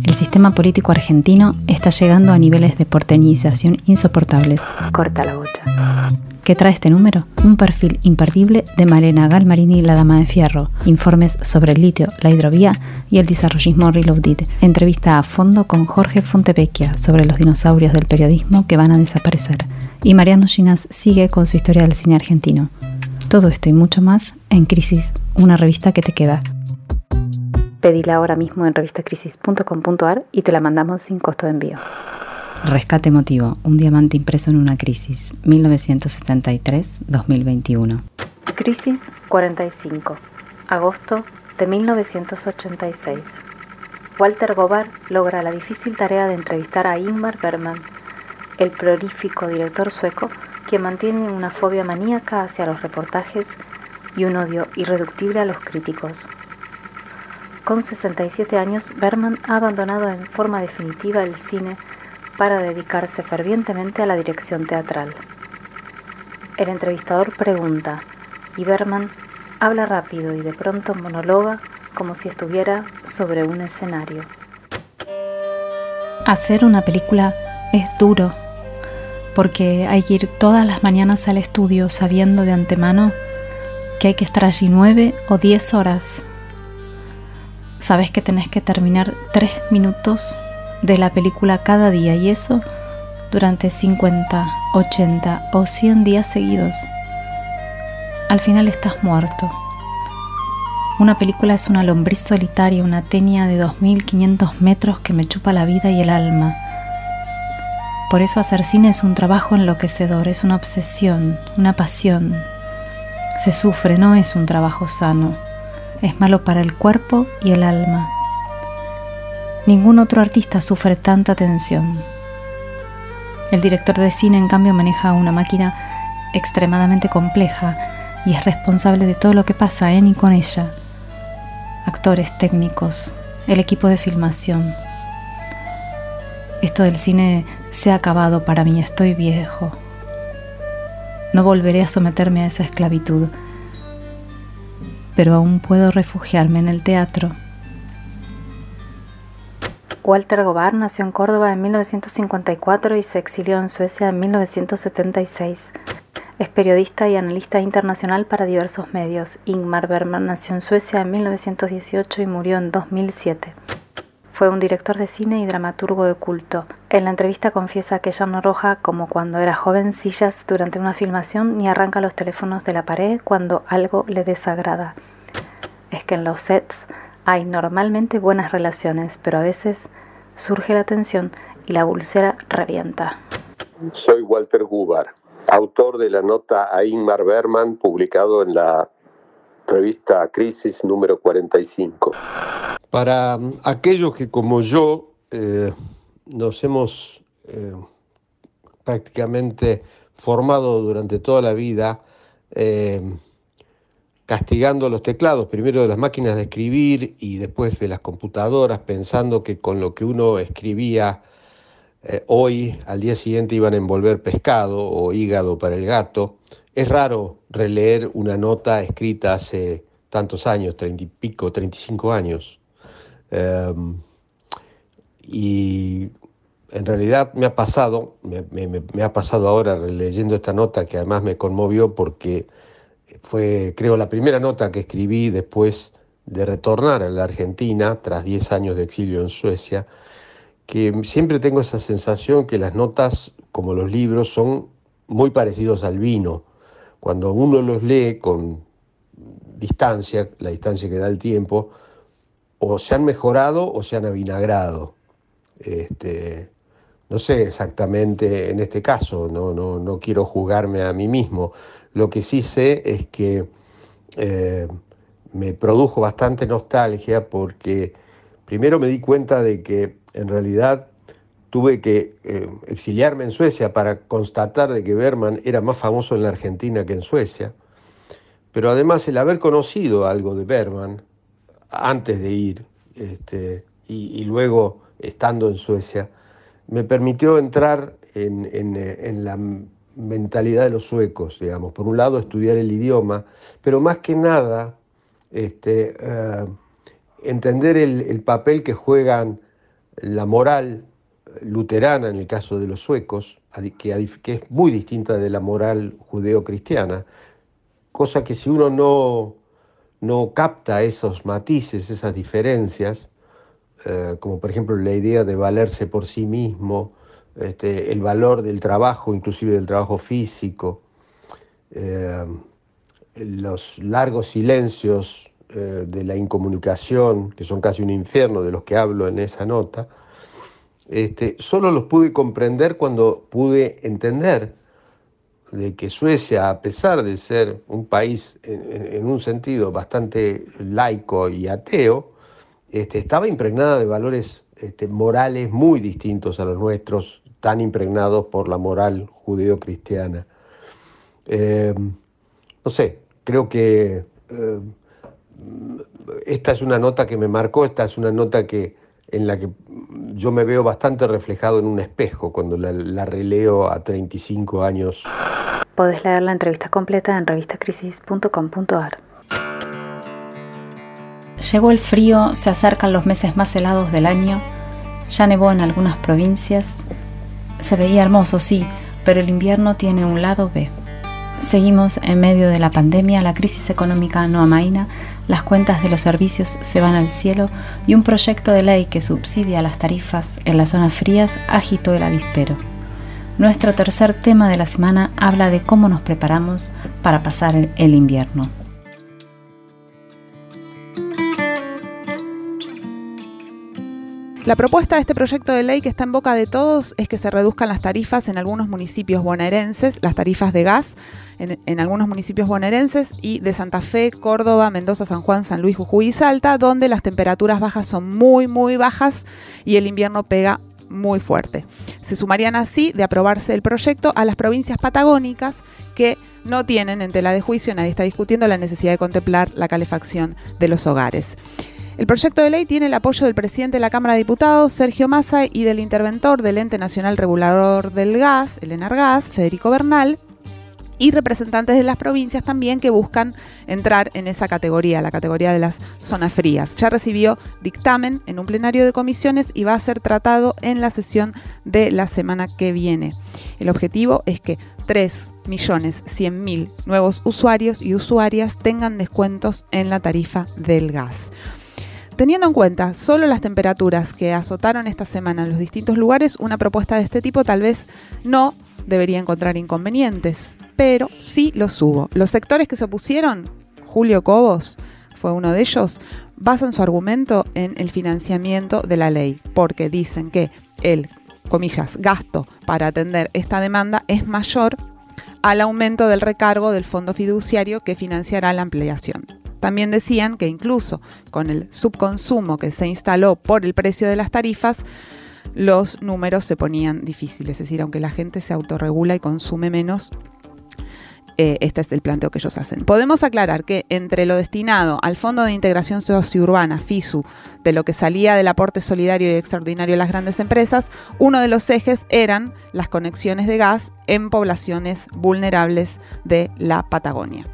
El sistema político argentino está llegando a niveles de porteñización insoportables. Corta la bocha. ¿Qué trae este número? Un perfil imperdible de Malena Galmarini, la dama de fierro, informes sobre el litio, la hidrovía y el desarrollismo reloaded, entrevista a fondo con Jorge Fontevecchia sobre los dinosaurios del periodismo que van a desaparecer, y Mariano Ginas sigue con su historia del cine argentino. Todo esto y mucho más en Crisis, una revista que te queda. Pedila ahora mismo en revistacrisis.com.ar y te la mandamos sin costo de envío. Rescate emotivo, un diamante impreso en una crisis, 1973-2021. Crisis 45, agosto de 1986. Walter Gobart logra la difícil tarea de entrevistar a Ingmar Bergman, el prolífico director sueco que mantiene una fobia maníaca hacia los reportajes y un odio irreductible a los críticos. Con 67 años, Berman ha abandonado en forma definitiva el cine para dedicarse fervientemente a la dirección teatral. El entrevistador pregunta y Berman habla rápido y de pronto monologa como si estuviera sobre un escenario. Hacer una película es duro porque hay que ir todas las mañanas al estudio sabiendo de antemano que hay que estar allí nueve o diez horas. Sabes que tenés que terminar tres minutos de la película cada día y eso durante 50, 80 o 100 días seguidos. Al final estás muerto. Una película es una lombriz solitaria, una tenia de 2500 metros que me chupa la vida y el alma. Por eso hacer cine es un trabajo enloquecedor, es una obsesión, una pasión. Se sufre, no es un trabajo sano. Es malo para el cuerpo y el alma. Ningún otro artista sufre tanta tensión. El director de cine, en cambio, maneja una máquina extremadamente compleja y es responsable de todo lo que pasa en y con ella. Actores, técnicos, el equipo de filmación. Esto del cine se ha acabado para mí, estoy viejo. No volveré a someterme a esa esclavitud, pero aún puedo refugiarme en el teatro Walter Gobar nació en Córdoba en 1954 y se exilió en Suecia en 1976. Es periodista y analista internacional para diversos medios. Ingmar Bergman nació en Suecia en 1918 y murió en 2007. Fue un director de cine y dramaturgo de culto. En la entrevista confiesa que ya no arroja, como cuando era joven, sillas durante una filmación ni arranca los teléfonos de la pared cuando algo le desagrada. Es que en los sets hay normalmente buenas relaciones, pero a veces surge la tensión y la pulsera revienta. Soy Walter Gubar, autor de la nota a Ingmar Berman, publicado en la revista Crisis número 45. Para aquellos que como yo eh, nos hemos eh, prácticamente formado durante toda la vida, eh, castigando los teclados, primero de las máquinas de escribir y después de las computadoras, pensando que con lo que uno escribía eh, hoy, al día siguiente iban a envolver pescado o hígado para el gato. Es raro releer una nota escrita hace tantos años, treinta y pico, treinta y cinco años. Em, y en realidad me ha pasado, me ha pasado ahora leyendo esta nota que además me conmovió porque fue, creo, la primera nota que escribí después de retornar a la Argentina, tras 10 años de exilio en Suecia, que siempre tengo esa sensación que las notas, como los libros, son muy parecidos al vino. Cuando uno los lee con distancia, la distancia que da el tiempo, o se han mejorado o se han avinagrado. Este, no sé exactamente en este caso, no, no, no quiero juzgarme a mí mismo, lo que sí sé es que eh, me produjo bastante nostalgia porque primero me di cuenta de que en realidad tuve que eh, exiliarme en Suecia para constatar de que Berman era más famoso en la Argentina que en Suecia. Pero además el haber conocido algo de Berman antes de ir este, y, luego estando en Suecia, me permitió entrar en, en la mentalidad de los suecos, digamos. Por un lado, estudiar el idioma, pero más que nada, este, eh, entender el, papel que juegan la moral luterana, en el caso de los suecos, que, que es muy distinta de la moral judeo-cristiana, cosa que si uno no, no capta esos matices, esas diferencias, eh, como por ejemplo la idea de valerse por sí mismo, este, el valor del trabajo, inclusive del trabajo físico, eh, los largos silencios eh, de la incomunicación, que son casi un infierno de los que hablo en esa nota, este, solo los pude comprender cuando pude entender de que Suecia, a pesar de ser un país en, un sentido bastante laico y ateo, este, estaba impregnada de valores morales muy distintos a los nuestros tan impregnados por la moral judeo-cristiana. Eh, no sé, creo que eh, esta es una nota que me marcó, esta es una nota que, en la que yo me veo bastante reflejado en un espejo cuando la, la releo a 35 años. Podés leer la entrevista completa en revistacrisis.com.ar. Llegó el frío, se acercan los meses más helados del año, ya nevó en algunas provincias. Se veía hermoso, sí, pero el invierno tiene un lado B. Seguimos en medio de la pandemia, la crisis económica no amaina, las cuentas de los servicios se van al cielo y un proyecto de ley que subsidia las tarifas en las zonas frías agitó el avispero. Nuestro tercer tema de la semana habla de cómo nos preparamos para pasar el invierno. La propuesta de este proyecto de ley que está en boca de todos es que se reduzcan las tarifas en algunos municipios bonaerenses, las tarifas de gas en, algunos municipios bonaerenses y de Santa Fe, Córdoba, Mendoza, San Juan, San Luis, Jujuy y Salta, donde las temperaturas bajas son muy, muy bajas y el invierno pega muy fuerte. Se sumarían así, de aprobarse el proyecto, a las provincias patagónicas que no tienen en tela de juicio, nadie está discutiendo la necesidad de contemplar la calefacción de los hogares. El proyecto de ley tiene el apoyo del presidente de la Cámara de Diputados, Sergio Massa, y del interventor del Ente Nacional Regulador del Gas, el ENARGAS, Federico Bernal, y representantes de las provincias también que buscan entrar en esa categoría, la categoría de las zonas frías. Ya recibió dictamen en un plenario de comisiones y va a ser tratado en la sesión de la semana que viene. El objetivo es que 3.100.000 nuevos usuarios y usuarias tengan descuentos en la tarifa del gas. Teniendo en cuenta solo las temperaturas que azotaron esta semana en los distintos lugares, una propuesta de este tipo tal vez no debería encontrar inconvenientes, pero sí los hubo. Los sectores que se opusieron, Julio Cobos fue uno de ellos, basan su argumento en el financiamiento de la ley, porque dicen que el, comillas, gasto para atender esta demanda es mayor al aumento del recargo del fondo fiduciario que financiará la ampliación. También decían que incluso con el subconsumo que se instaló por el precio de las tarifas, los números se ponían difíciles. Es decir, aunque la gente se autorregula y consume menos, eh, este es el planteo que ellos hacen. Podemos aclarar que entre lo destinado al Fondo de Integración Sociourbana, FISU, de lo que salía del aporte solidario y extraordinario de las grandes empresas, uno de los ejes eran las conexiones de gas en poblaciones vulnerables de la Patagonia.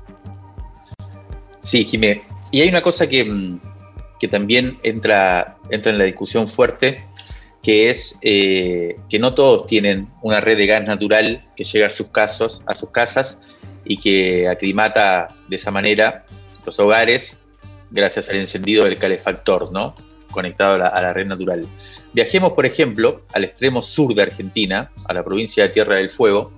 Sí, Jimé. Y hay una cosa que, mm, también entra, entra en la discusión fuerte, que es eh, que no todos tienen una red de gas natural que llega a sus, casos, a sus casas y que aclimata de esa manera los hogares gracias al encendido del calefactor, ¿no? conectado a la, a la, red natural. Viajemos, por ejemplo, al extremo sur de Argentina, a la provincia de Tierra del Fuego,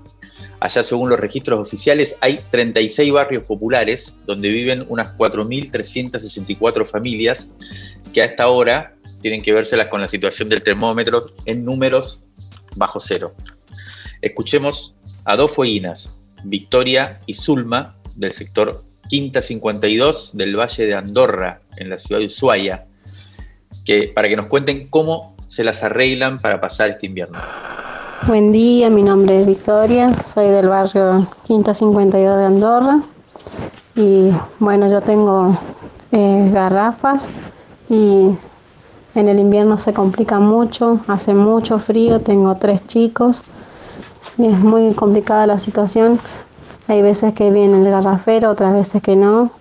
Allá, según los registros oficiales, hay 36 barrios populares donde viven unas 4.364 familias que a esta hora tienen que vérselas con la situación del termómetro en números bajo cero. Escuchemos a dos fueguinas, Victoria y Zulma, del sector Quinta 52 del Valle de Andorra, en la ciudad de Ushuaia, que, para que nos cuenten cómo se las arreglan para pasar este invierno. Buen día, mi nombre es Victoria, soy del barrio Quinta 52 de Andorra y bueno, yo tengo eh, garrafas y en el invierno se complica mucho, hace mucho frío, tengo tres chicos es muy complicada la situación. Hay veces que viene el garrafero, otras veces que no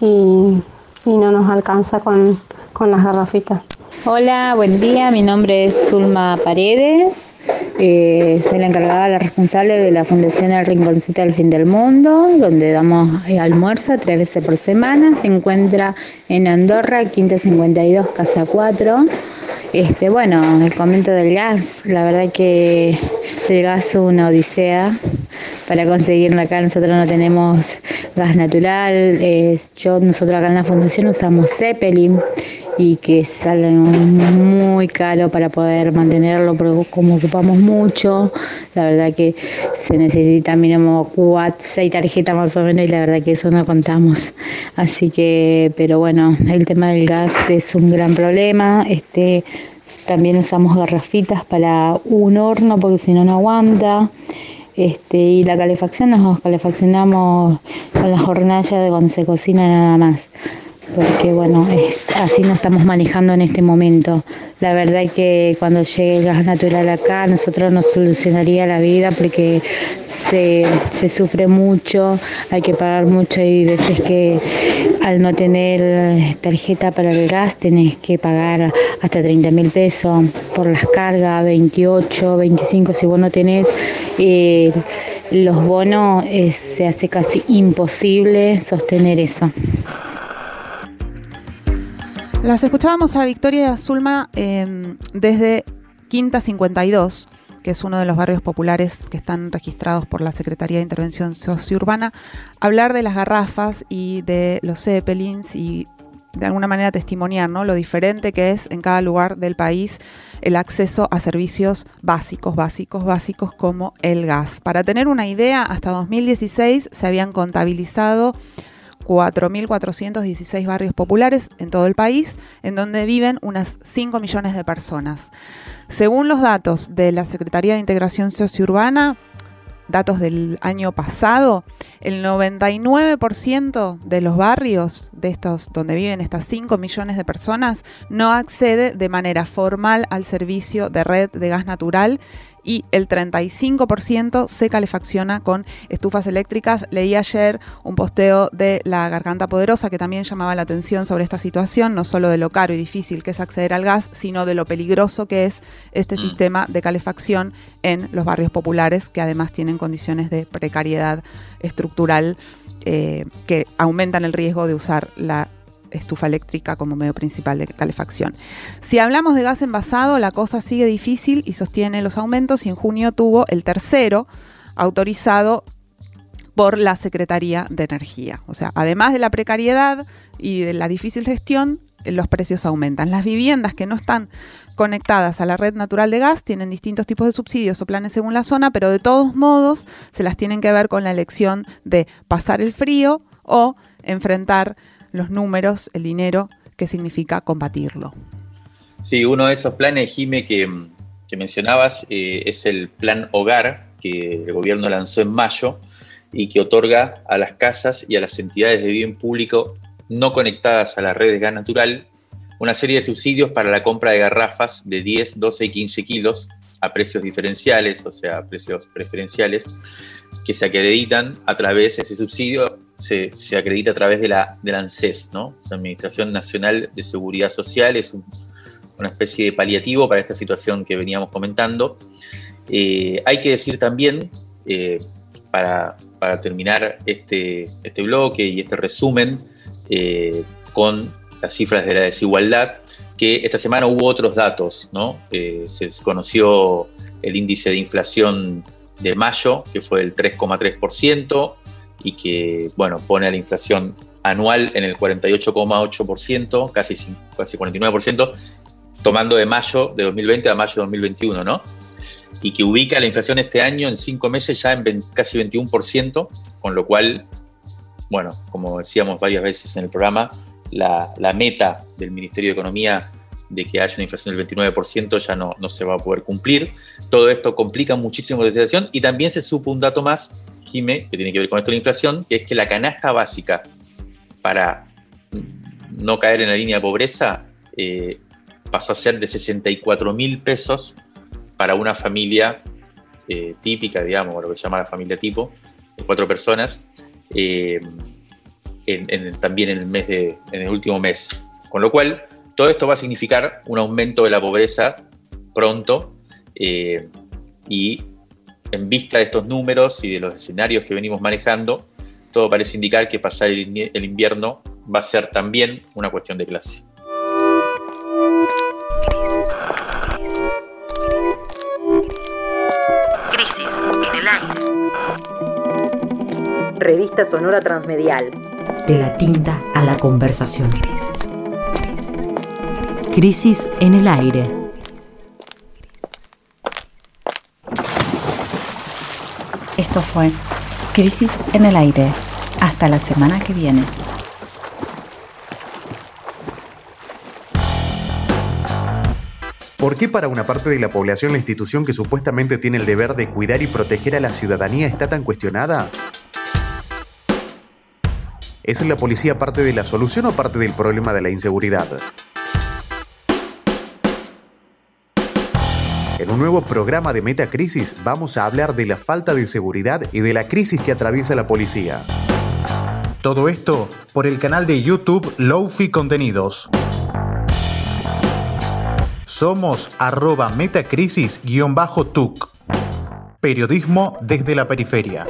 y, no nos alcanza con, con las garrafitas. Hola, buen día, mi nombre es Zulma Paredes eh, soy la encargada, la responsable de la Fundación El Rinconcito del Fin del Mundo, donde damos eh, almuerzo tres veces por semana. Se encuentra en Andorra, Quinta 52, Casa 4. Este, bueno, el comento del gas, la verdad que el gas una odisea para conseguirlo acá. Nosotros no tenemos gas natural. yo, nosotros acá en la fundación usamos Zeppelin y que sale muy caro para poder mantenerlo, porque como ocupamos mucho, la verdad que se necesita mínimo cuatro, seis tarjetas más o menos y la verdad que eso no contamos. Así que, pero bueno, el tema del gas es un gran problema. Este, también usamos garrafitas para un horno porque si no no aguanta. Este, y la calefacción nos calefaccionamos con las hornallas de cuando se cocina nada más porque bueno, es, así nos estamos manejando en este momento. La verdad es que cuando llegue el gas natural acá, nosotros nos solucionaría la vida porque se, se sufre mucho, hay que pagar mucho y veces que al no tener tarjeta para el gas tenés que pagar hasta 30 mil pesos por las cargas, 28, 25 si vos no tenés. Eh, los bonos eh, se hace casi imposible sostener eso. Las escuchábamos a Victoria Zulma em, desde Quinta 52, que es uno de los barrios populares que están registrados por la Secretaría de Intervención Sociourbana, hablar de las garrafas y de los zeppelins y de alguna manera testimoniar ¿no? lo diferente que es en cada lugar del país el acceso a servicios básicos, básicos, básicos como el gas. Para tener una idea, hasta 2016 se habían contabilizado 4.416 barrios populares en todo el país, en donde viven unas 5 millones de personas. Según los datos de la Secretaría de Integración Sociourbana, datos del año pasado, el 99% de los barrios de estos donde viven estas 5 millones de personas no accede de manera formal al servicio de red de gas natural y el 35% se calefacciona con estufas eléctricas. Leí ayer un posteo de la Garganta Poderosa que también llamaba la atención sobre esta situación, no solo de lo caro y difícil que es acceder al gas, sino de lo peligroso que es este mm. sistema de calefacción en los barrios populares que además tienen condiciones de precariedad estructural eh, que aumentan el riesgo de usar la estufa eléctrica como medio principal de calefacción. Si hablamos de gas envasado, la cosa sigue difícil y sostiene los aumentos y en junio tuvo el tercero autorizado por la Secretaría de Energía. O sea, además de la precariedad y de la difícil gestión, los precios aumentan. Las viviendas que no están conectadas a la red natural de gas tienen distintos tipos de subsidios o planes según la zona, pero de todos modos se las tienen que ver con la elección de pasar el frío o enfrentar los números, el dinero, que significa combatirlo. Sí, uno de esos planes, Jime, que, mencionabas, eh, es el Plan Hogar, que el gobierno lanzó en mayo y que otorga a las casas y a las entidades de bien público no conectadas a la red de gas natural una serie de subsidios para la compra de garrafas de 10, 12 y 15 kilos a precios diferenciales, o sea, precios preferenciales, que se acreditan a través de ese subsidio se, acredita a través de la, ANSES, ¿no? La Administración Nacional de Seguridad Social es una especie de paliativo para esta situación que veníamos comentando. Eh, hay que decir también, eh, para, terminar este, este bloque y este resumen eh, con las cifras de la desigualdad, que esta semana hubo otros datos, ¿no? se conoció el índice de inflación de mayo, que fue el 3,3%, y que, bueno, pone a la inflación anual en el 48,8%, casi, casi 49%, tomando de mayo de 2020 a mayo de 2021, ¿no? Y que ubica la inflación este año en cinco meses ya en casi 21%, con lo cual, bueno, como decíamos varias veces en el programa, la, meta del Ministerio de Economía de que haya una inflación del 29% ya no, no se va a poder cumplir. Todo esto complica muchísimo la situación y también se supo un dato más, Que tiene que ver con esto de la inflación, que es que la canasta básica para no caer en la línea de pobreza eh, pasó a ser de 64 mil pesos para una familia eh, típica, digamos, lo que se llama la familia tipo, de cuatro personas, eh, también en el, mes de, en el último mes. Con lo cual, todo esto va a significar un aumento de la pobreza pronto y en vista de estos números y de los escenarios que venimos manejando, todo parece indicar que pasar el invierno va a ser también una cuestión de clase. Crisis en el aire. Revista Sonora Transmedial. De la tinta a la conversación. Crisis en el aire. Esto fue Crisis en el aire. Hasta la semana que viene. ¿Por qué para una parte de la población la institución que supuestamente tiene el deber de cuidar y proteger a la ciudadanía está tan cuestionada? ¿Es la policía parte de la solución o parte del problema de la inseguridad? Un nuevo programa de Metacrisis vamos a hablar de la falta de seguridad y de la crisis que atraviesa la policía. Todo esto por el canal de YouTube Lowfi Contenidos. Somos arroba metacrisis-tuc. Periodismo desde la periferia.